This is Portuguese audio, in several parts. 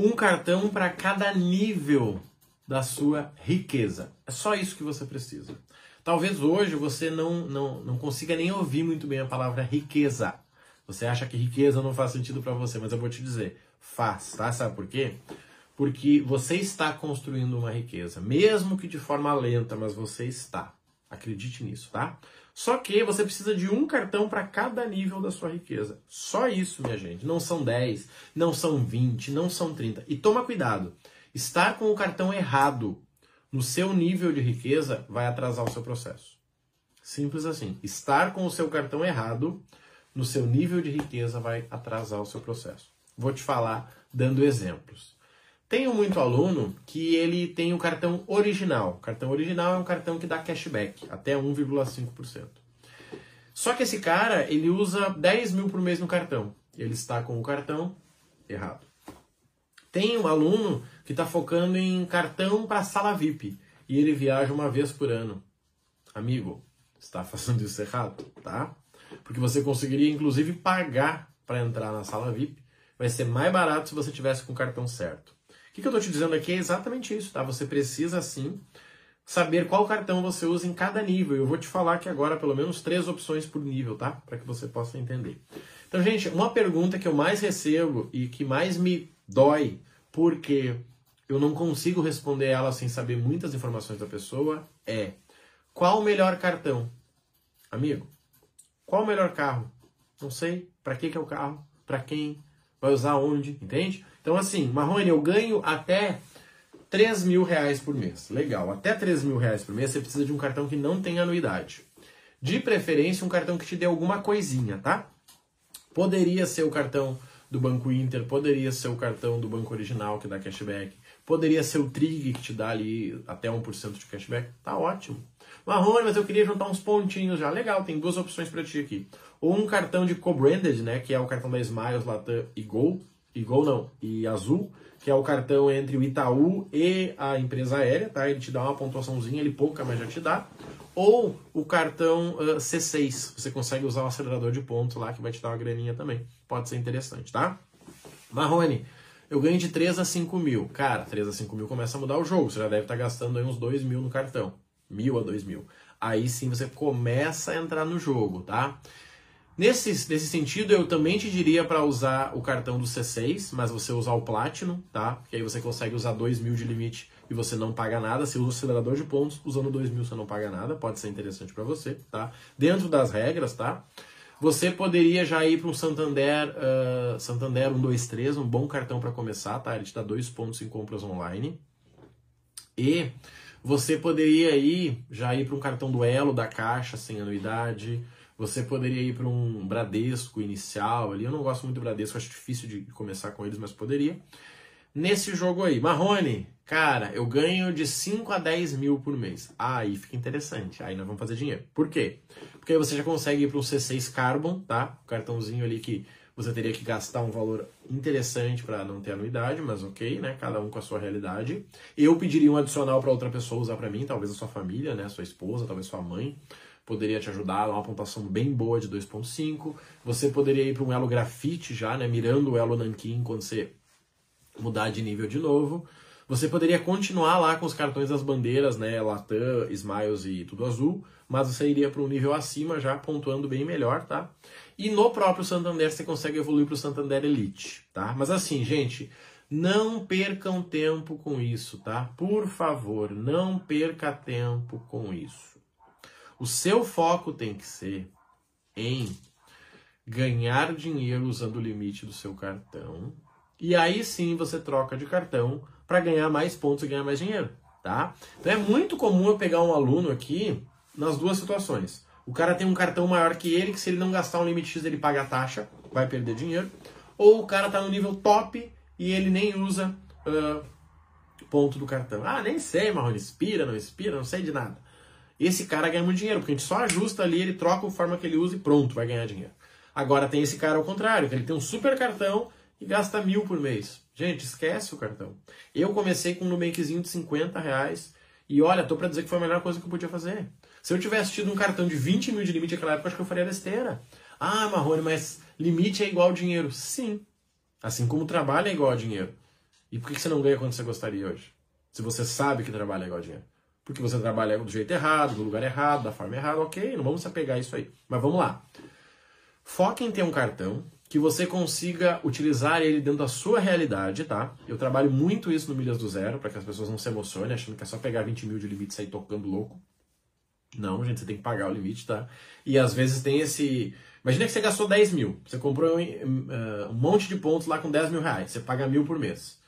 um cartão para cada nível da sua riqueza. É só isso que você precisa. Talvez hoje você não, não, não consiga nem ouvir muito bem a palavra riqueza. Você acha que riqueza não faz sentido para você, mas eu vou te dizer, faz, tá? Sabe por quê? Porque você está construindo uma riqueza, mesmo que de forma lenta, mas você está. Acredite nisso, tá? Só que você precisa de um cartão para cada nível da sua riqueza. Só isso, minha gente. Não são 10, não são 20, não são 30. E toma cuidado. Estar com o cartão errado no seu nível de riqueza vai atrasar o seu processo. Simples assim. Estar com o seu cartão errado no seu nível de riqueza vai atrasar o seu processo. Vou te falar dando exemplos. Tenho muito aluno que ele tem o cartão original. O cartão original é um cartão que dá cashback, até 1,5%. Só que esse cara, ele usa 10 mil por mês no cartão. Ele está com o cartão errado. Tem um aluno que está focando em cartão para sala VIP e ele viaja uma vez por ano. Amigo, está fazendo isso errado, tá? Porque você conseguiria inclusive pagar para entrar na sala VIP. Vai ser mais barato se você tivesse com o cartão certo. O que, que eu estou te dizendo aqui é exatamente isso, tá? Você precisa sim saber qual cartão você usa em cada nível. Eu vou te falar aqui agora pelo menos três opções por nível, tá? Para que você possa entender. Então, gente, uma pergunta que eu mais recebo e que mais me dói, porque eu não consigo responder ela sem saber muitas informações da pessoa, é: qual o melhor cartão? Amigo, qual o melhor carro? Não sei. Para que, que é o carro? Para quem? Vai usar onde? Entende? Então, assim, Marrone, eu ganho até 3 mil reais por mês. Legal, até 3 mil reais por mês você precisa de um cartão que não tem anuidade. De preferência, um cartão que te dê alguma coisinha, tá? Poderia ser o cartão do Banco Inter, poderia ser o cartão do Banco Original, que dá cashback, poderia ser o Trig, que te dá ali até 1% de cashback. Tá ótimo. Marrone, mas eu queria juntar uns pontinhos já. Legal, tem duas opções para ti aqui. Ou um cartão de co-branded, né, que é o cartão da Smiles, Latam e Gol, e Gol não, e Azul, que é o cartão entre o Itaú e a empresa aérea, tá? Ele te dá uma pontuaçãozinha, ele pouca, mas já te dá. Ou o cartão uh, C6, você consegue usar o acelerador de pontos lá, que vai te dar uma graninha também. Pode ser interessante, tá? Marrone, eu ganho de 3 a 5 mil. Cara, 3 a 5 mil começa a mudar o jogo. Você já deve estar gastando aí uns 2 mil no cartão. Mil a 2 mil. Aí sim você começa a entrar no jogo, tá? Nesse, nesse sentido, eu também te diria para usar o cartão do C6, mas você usar o Platinum, tá? Porque aí você consegue usar 2 mil de limite e você não paga nada. Você usa o acelerador de pontos, usando 2 mil você não paga nada. Pode ser interessante para você, tá? Dentro das regras, tá? Você poderia já ir para um Santander, uh, Santander 123, um bom cartão para começar, tá? Ele te dá dois pontos em compras online. E você poderia ir já ir para um cartão do Elo da Caixa sem anuidade. Você poderia ir para um Bradesco inicial ali. Eu não gosto muito do Bradesco, acho difícil de começar com eles, mas poderia. Nesse jogo aí, Marrone, cara, eu ganho de 5 a 10 mil por mês. Aí fica interessante. Aí nós vamos fazer dinheiro. Por quê? Porque aí você já consegue ir para um C6 Carbon, tá? O cartãozinho ali que você teria que gastar um valor interessante para não ter anuidade, mas ok, né? Cada um com a sua realidade. Eu pediria um adicional para outra pessoa usar para mim, talvez a sua família, né? Sua esposa, talvez sua mãe poderia te ajudar, uma pontuação bem boa de 2.5. Você poderia ir para um elo grafite já, né, mirando o elo nanquim quando você mudar de nível de novo. Você poderia continuar lá com os cartões das bandeiras, né, Latam, Smiles e tudo azul, mas você iria para um nível acima já pontuando bem melhor, tá? E no próprio Santander você consegue evoluir para o Santander Elite, tá? Mas assim, gente, não percam tempo com isso, tá? Por favor, não perca tempo com isso. O seu foco tem que ser em ganhar dinheiro usando o limite do seu cartão. E aí sim você troca de cartão para ganhar mais pontos e ganhar mais dinheiro, tá? Então é muito comum eu pegar um aluno aqui nas duas situações. O cara tem um cartão maior que ele, que se ele não gastar um limite X ele paga a taxa, vai perder dinheiro. Ou o cara tá no nível top e ele nem usa uh, ponto do cartão. Ah, nem sei, Marrone, expira, não expira, não sei de nada esse cara ganha muito dinheiro, porque a gente só ajusta ali, ele troca a forma que ele usa e pronto, vai ganhar dinheiro. Agora tem esse cara ao contrário, que ele tem um super cartão e gasta mil por mês. Gente, esquece o cartão. Eu comecei com um Nubankzinho de 50 reais e olha, tô para dizer que foi a melhor coisa que eu podia fazer. Se eu tivesse tido um cartão de 20 mil de limite naquela época, acho que eu faria besteira. Ah, Marrone, mas limite é igual ao dinheiro. Sim. Assim como trabalho é igual a dinheiro. E por que você não ganha quanto você gostaria hoje? Se você sabe que trabalha igual dinheiro. Porque você trabalha do jeito errado, no lugar errado, da forma errada, ok, não vamos se apegar a isso aí. Mas vamos lá. Foque em ter um cartão que você consiga utilizar ele dentro da sua realidade, tá? Eu trabalho muito isso no Milhas do Zero, para que as pessoas não se emocionem achando que é só pegar 20 mil de limite e sair tocando louco. Não, gente, você tem que pagar o limite, tá? E às vezes tem esse. Imagina que você gastou 10 mil, você comprou um, um monte de pontos lá com 10 mil reais, você paga mil por mês.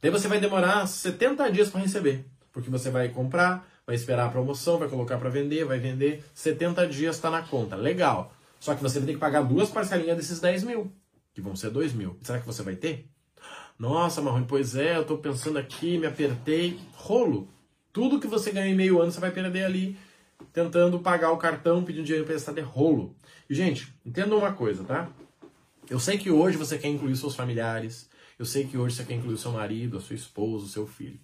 Daí você vai demorar 70 dias para receber, porque você vai comprar, vai esperar a promoção, vai colocar para vender, vai vender, 70 dias está na conta. Legal. Só que você vai ter que pagar duas parcelinhas desses 10 mil, que vão ser 2 mil. Será que você vai ter? Nossa, Marrone, pois é, eu estou pensando aqui, me apertei. Rolo. Tudo que você ganha em meio ano, você vai perder ali, tentando pagar o cartão, pedindo dinheiro emprestado, é rolo. E, gente, entenda uma coisa, tá? Eu sei que hoje você quer incluir seus familiares, eu sei que hoje você quer incluir seu marido, a sua esposa, o seu filho.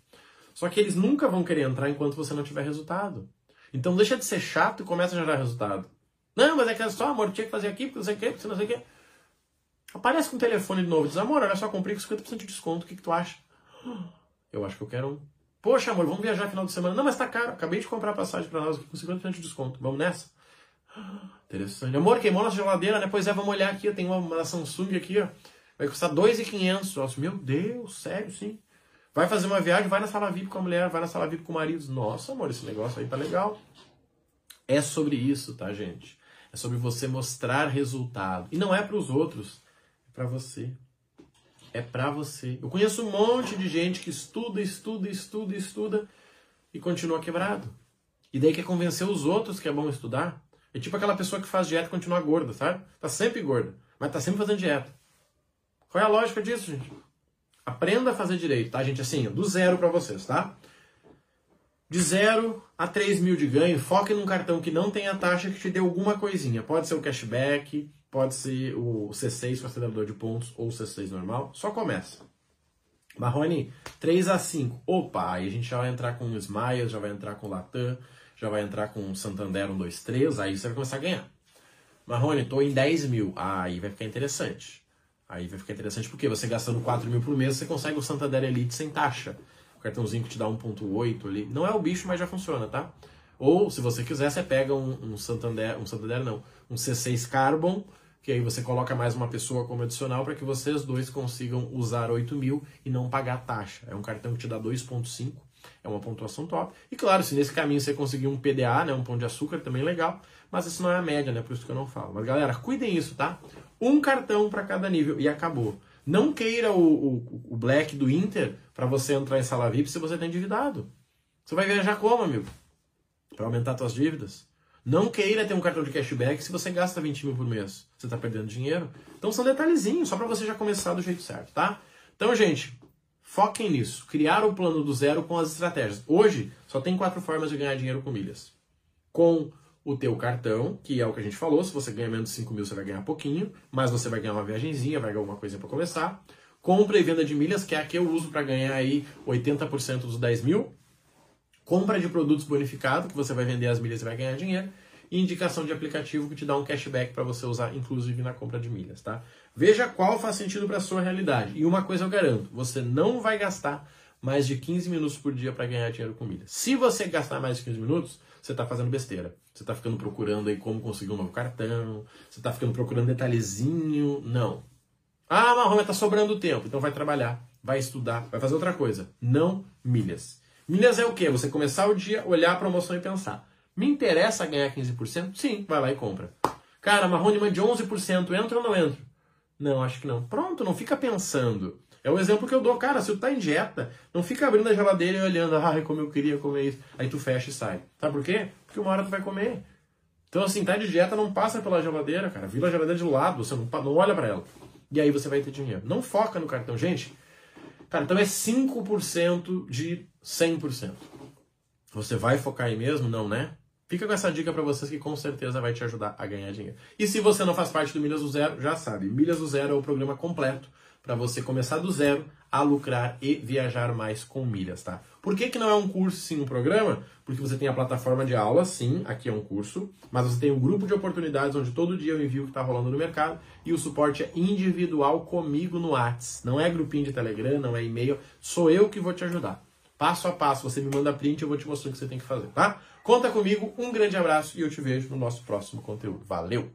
Só que eles nunca vão querer entrar enquanto você não tiver resultado. Então deixa de ser chato e começa a gerar resultado. Não, mas é que é só, amor, tinha que fazer aqui, porque não sei o quê, porque não sei o quê. Aparece com o telefone de novo, diz, amor, olha só, comprei com 50% de desconto, o que, que tu acha? Eu acho que eu quero um. Poxa, amor, vamos viajar final de semana. Não, mas tá caro, acabei de comprar passagem para nós aqui com 50% de desconto. Vamos nessa? Interessante. Amor, queimou nossa geladeira, né? Pois é, vamos olhar aqui, eu tenho uma, uma Samsung aqui, ó. Vai custar 2,500. Nossa, meu Deus, sério, sim. Vai fazer uma viagem, vai na sala VIP com a mulher, vai na sala VIP com o marido. Nossa, amor, esse negócio aí tá legal. É sobre isso, tá, gente? É sobre você mostrar resultado. E não é para os outros, é para você. É para você. Eu conheço um monte de gente que estuda, estuda, estuda, estuda e continua quebrado. E daí quer convencer os outros que é bom estudar. É tipo aquela pessoa que faz dieta e continua gorda, sabe? Tá sempre gorda, mas tá sempre fazendo dieta. Qual é a lógica disso, gente? Aprenda a fazer direito, tá, gente? Assim, do zero para vocês, tá? De 0 a 3 mil de ganho, foque num cartão que não tenha taxa que te dê alguma coisinha. Pode ser o cashback, pode ser o C6 com acelerador de pontos ou o C6 normal. Só começa. Marrone, 3 a 5. Opa, aí a gente já vai entrar com o Smiles, já vai entrar com o Latam, já vai entrar com o Santander 1, 2, 3, aí você vai começar a ganhar. Marrone, tô em 10 mil. Ah, aí vai ficar interessante. Aí vai ficar interessante porque você gastando 4 mil por mês, você consegue o Santander Elite sem taxa cartãozinho que te dá 1.8 ali. Não é o bicho, mas já funciona, tá? Ou, se você quiser, você pega um, um Santander, um Santander não, um C6 Carbon, que aí você coloca mais uma pessoa como adicional para que vocês dois consigam usar 8 mil e não pagar taxa. É um cartão que te dá 2.5, é uma pontuação top. E claro, se nesse caminho você conseguir um PDA, né, um pão de açúcar, também legal, mas isso não é a média, né, por isso que eu não falo. Mas galera, cuidem isso, tá? Um cartão para cada nível e acabou. Não queira o, o, o black do Inter para você entrar em sala VIP se você está endividado. Você vai viajar como, amigo? Para aumentar suas dívidas. Não queira ter um cartão de cashback se você gasta 20 mil por mês. Você está perdendo dinheiro. Então são detalhezinhos, só para você já começar do jeito certo, tá? Então, gente, foquem nisso. Criar o plano do zero com as estratégias. Hoje, só tem quatro formas de ganhar dinheiro com milhas. Com o teu cartão, que é o que a gente falou, se você ganha menos de 5 mil, você vai ganhar pouquinho, mas você vai ganhar uma viagemzinha, vai ganhar alguma coisa para começar. Compra e venda de milhas, que é a que eu uso para ganhar aí 80% dos 10 mil. Compra de produtos bonificado, que você vai vender as milhas e vai ganhar dinheiro. E indicação de aplicativo que te dá um cashback para você usar, inclusive na compra de milhas, tá? Veja qual faz sentido para sua realidade. E uma coisa eu garanto, você não vai gastar mais de 15 minutos por dia para ganhar dinheiro com milhas. Se você gastar mais de 15 minutos, você está fazendo besteira. Você está ficando procurando aí como conseguir um novo cartão, você está ficando procurando detalhezinho. Não. Ah, Marrone, está sobrando tempo. Então vai trabalhar, vai estudar, vai fazer outra coisa. Não milhas. Milhas é o quê? Você começar o dia, olhar a promoção e pensar. Me interessa ganhar 15%? Sim, vai lá e compra. Cara, Marrone, de 11%, entra ou não entra? Não, acho que não. Pronto, não fica pensando. É o exemplo que eu dou. Cara, se tu tá em dieta, não fica abrindo a geladeira e olhando, ah, como eu queria comer isso. Aí tu fecha e sai. Sabe por quê? Porque uma hora tu vai comer. Então, assim, tá de dieta, não passa pela geladeira, cara. Vira a geladeira de lado, você não, não olha para ela. E aí você vai ter dinheiro. Não foca no cartão. Gente, cara, então é 5% de 100%. Você vai focar aí mesmo? Não, né? Fica com essa dica para vocês que com certeza vai te ajudar a ganhar dinheiro. E se você não faz parte do Milhas do Zero, já sabe, Milhas do Zero é o programa completo para você começar do zero a lucrar e viajar mais com milhas, tá? Por que, que não é um curso sim um programa? Porque você tem a plataforma de aula, sim, aqui é um curso, mas você tem um grupo de oportunidades onde todo dia eu envio o que está rolando no mercado e o suporte é individual comigo no Whats. Não é grupinho de Telegram, não é e-mail, sou eu que vou te ajudar. Passo a passo, você me manda print e eu vou te mostrar o que você tem que fazer, tá? Conta comigo, um grande abraço e eu te vejo no nosso próximo conteúdo. Valeu!